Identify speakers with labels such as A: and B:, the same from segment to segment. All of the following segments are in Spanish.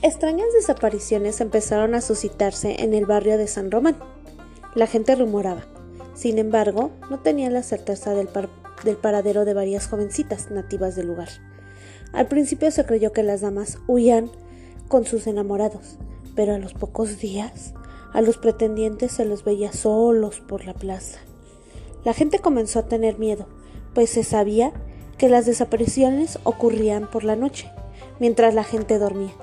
A: Extrañas desapariciones empezaron a suscitarse en el barrio de San Román. La gente rumoraba. Sin embargo, no tenían la certeza del, del, paradero de varias jovencitas nativas del lugar. Al principio se creyó que las damas huían con sus enamorados, pero a los pocos días a los pretendientes se los veía solos por la plaza. La gente comenzó a tener miedo, pues se sabía que las desapariciones ocurrían por la noche, mientras la gente dormía.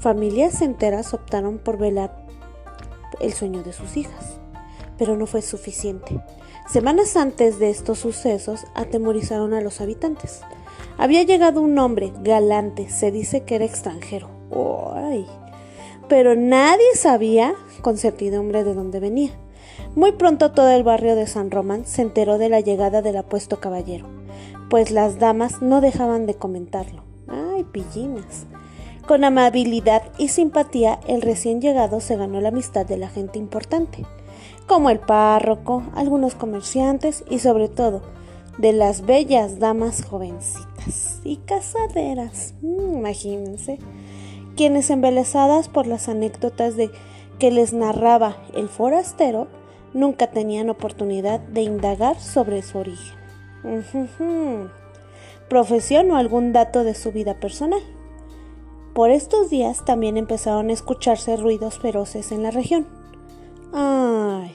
A: Familias enteras optaron por velar el sueño de sus hijas, pero no fue suficiente. Semanas antes de estos sucesos atemorizaron a los habitantes. Había llegado un hombre galante, se dice que era extranjero. ¡Ay! Pero nadie sabía con certidumbre de dónde venía. Muy pronto todo el barrio de San Román se enteró de la llegada del apuesto caballero, pues las damas no dejaban de comentarlo. ¡Ay, pillinas! Con amabilidad y simpatía, el recién llegado se ganó la amistad de la gente importante, como el párroco, algunos comerciantes y sobre todo de las bellas damas jovencitas y casaderas. Mm, imagínense, quienes embelesadas por las anécdotas de que les narraba el forastero, nunca tenían oportunidad de indagar sobre su origen, profesión o algún dato de su vida personal. Por estos días también empezaron a escucharse ruidos feroces en la región. Ay,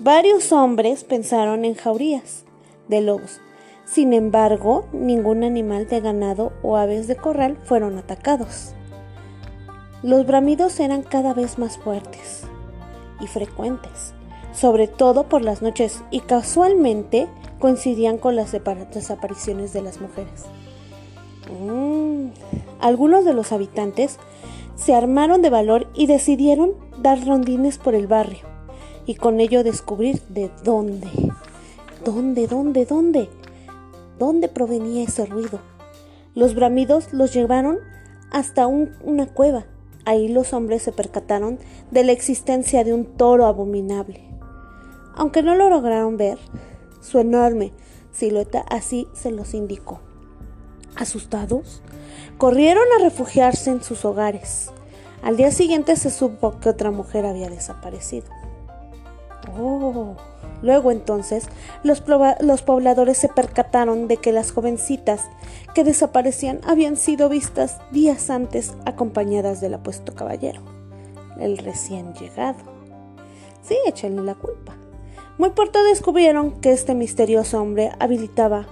A: varios hombres pensaron en jaurías de lobos. Sin embargo, ningún animal de ganado o aves de corral fueron atacados. Los bramidos eran cada vez más fuertes y frecuentes, sobre todo por las noches, y casualmente coincidían con las desapariciones de las mujeres. Mm. Algunos de los habitantes se armaron de valor y decidieron dar rondines por el barrio y con ello descubrir de dónde, dónde, dónde, dónde, dónde provenía ese ruido. Los bramidos los llevaron hasta una cueva. Ahí los hombres se percataron de la existencia de un toro abominable. Aunque no lo lograron ver, su enorme silueta así se los indicó. Asustados, corrieron a refugiarse en sus hogares. Al día siguiente se supo que otra mujer había desaparecido. Oh. Luego entonces los, los, pobladores se percataron de que las jovencitas que desaparecían habían sido vistas días antes acompañadas del apuesto caballero, el recién llegado. Sí, échenle la culpa. Muy pronto descubrieron que este misterioso hombre habilitaba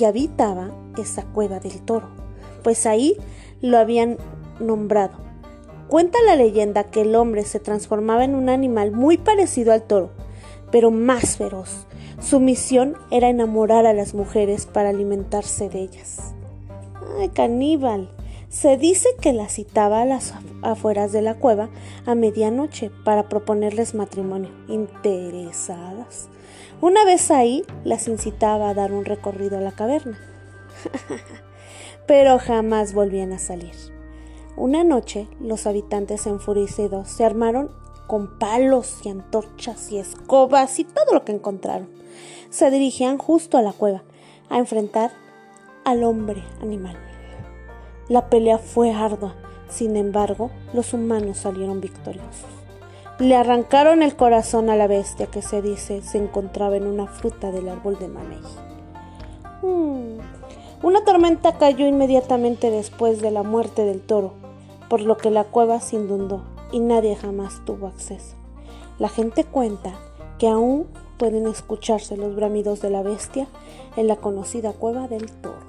A: y habitaba esa cueva del toro, pues ahí lo habían nombrado. Cuenta la leyenda que el hombre se transformaba en un animal muy parecido al toro, pero más feroz. Su misión era enamorar a las mujeres para alimentarse de ellas. ¡Ay, caníbal! Se dice que las citaba a las afueras de la cueva a medianoche para proponerles matrimonio. Interesadas. Una vez ahí, las incitaba a dar un recorrido a la caverna. Pero jamás volvían a salir. Una noche, los habitantes enfurecidos se armaron con palos y antorchas y escobas y todo lo que encontraron. Se dirigían justo a la cueva a enfrentar al hombre animal. La pelea fue ardua, sin embargo, los humanos salieron victoriosos. Le arrancaron el corazón a la bestia que se dice se encontraba en una fruta del árbol de mamey. Hmm. Una tormenta cayó inmediatamente después de la muerte del toro, por lo que la cueva se inundó y nadie jamás tuvo acceso. La gente cuenta que aún pueden escucharse los bramidos de la bestia en la conocida cueva del toro.